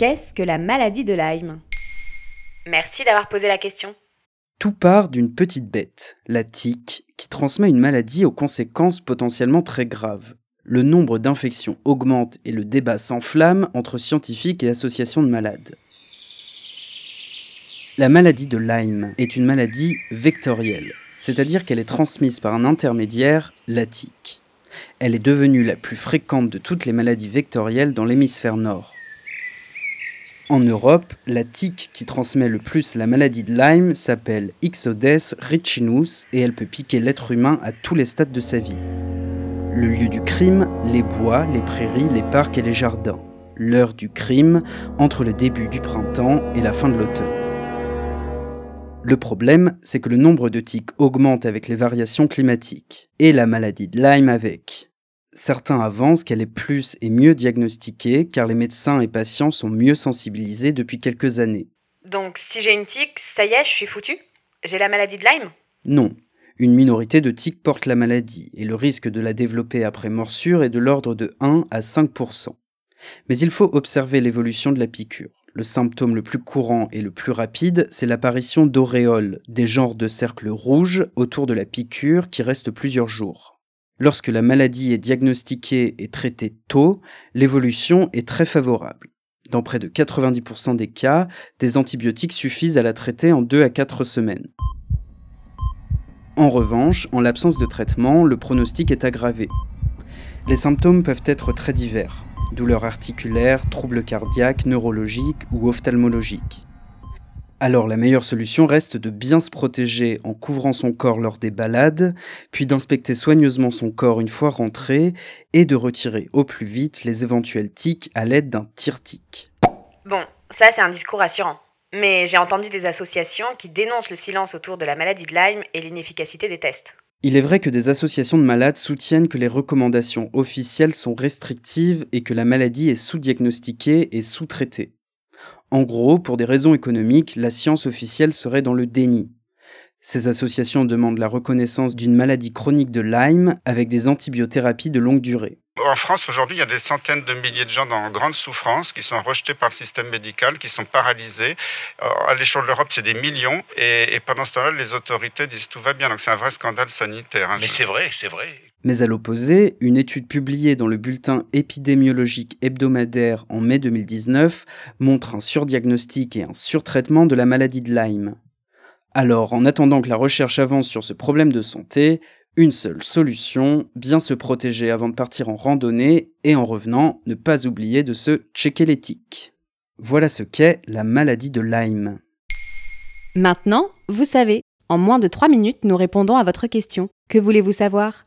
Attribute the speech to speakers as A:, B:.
A: Qu'est-ce que la maladie de Lyme? Merci d'avoir posé la question.
B: Tout part d'une petite bête, la tique, qui transmet une maladie aux conséquences potentiellement très graves. Le nombre d'infections augmente et le débat s'enflamme entre scientifiques et associations de malades. La maladie de Lyme est une maladie vectorielle, c'est-à-dire qu'elle est transmise par un intermédiaire, la tique. Elle est devenue la plus fréquente de toutes les maladies vectorielles dans l'hémisphère nord. En Europe, la tique qui transmet le plus la maladie de Lyme s'appelle Ixodes riccinus et elle peut piquer l'être humain à tous les stades de sa vie. Le lieu du crime, les bois, les prairies, les parcs et les jardins. L'heure du crime, entre le début du printemps et la fin de l'automne. Le problème, c'est que le nombre de tiques augmente avec les variations climatiques, et la maladie de Lyme avec. Certains avancent qu'elle est plus et mieux diagnostiquée car les médecins et patients sont mieux sensibilisés depuis quelques années.
A: Donc si j'ai une tique, ça y est, je suis foutu J'ai la maladie de Lyme?
B: Non. Une minorité de tiques porte la maladie, et le risque de la développer après morsure est de l'ordre de 1 à 5% Mais il faut observer l'évolution de la piqûre. Le symptôme le plus courant et le plus rapide, c'est l'apparition d'auréoles, des genres de cercles rouges autour de la piqûre qui restent plusieurs jours. Lorsque la maladie est diagnostiquée et traitée tôt, l'évolution est très favorable. Dans près de 90% des cas, des antibiotiques suffisent à la traiter en 2 à 4 semaines. En revanche, en l'absence de traitement, le pronostic est aggravé. Les symptômes peuvent être très divers douleurs articulaires, troubles cardiaques, neurologiques ou ophtalmologiques. Alors la meilleure solution reste de bien se protéger en couvrant son corps lors des balades, puis d'inspecter soigneusement son corps une fois rentré et de retirer au plus vite les éventuels tics à l'aide d'un tire-tic.
A: Bon, ça c'est un discours rassurant. Mais j'ai entendu des associations qui dénoncent le silence autour de la maladie de Lyme et l'inefficacité des tests.
B: Il est vrai que des associations de malades soutiennent que les recommandations officielles sont restrictives et que la maladie est sous-diagnostiquée et sous-traitée. En gros, pour des raisons économiques, la science officielle serait dans le déni. Ces associations demandent la reconnaissance d'une maladie chronique de Lyme avec des antibiothérapies de longue durée.
C: En France, aujourd'hui, il y a des centaines de milliers de gens dans grande souffrance qui sont rejetés par le système médical, qui sont paralysés. Euh, à l'échelle de l'Europe, c'est des millions. Et, pendant ce temps-là, les autorités disent tout va bien. Donc c'est un vrai scandale sanitaire.
D: Hein, Mais c'est vrai, c'est vrai.
B: Mais à l'opposé, une étude publiée dans le bulletin épidémiologique hebdomadaire en mai 2019 montre un surdiagnostic et un surtraitement de la maladie de Lyme. Alors, en attendant que la recherche avance sur ce problème de santé, une seule solution, bien se protéger avant de partir en randonnée et en revenant, ne pas oublier de se checker les tiques. Voilà ce qu'est la maladie de Lyme.
A: Maintenant, vous savez, en moins de 3 minutes, nous répondons à votre question. Que voulez-vous savoir?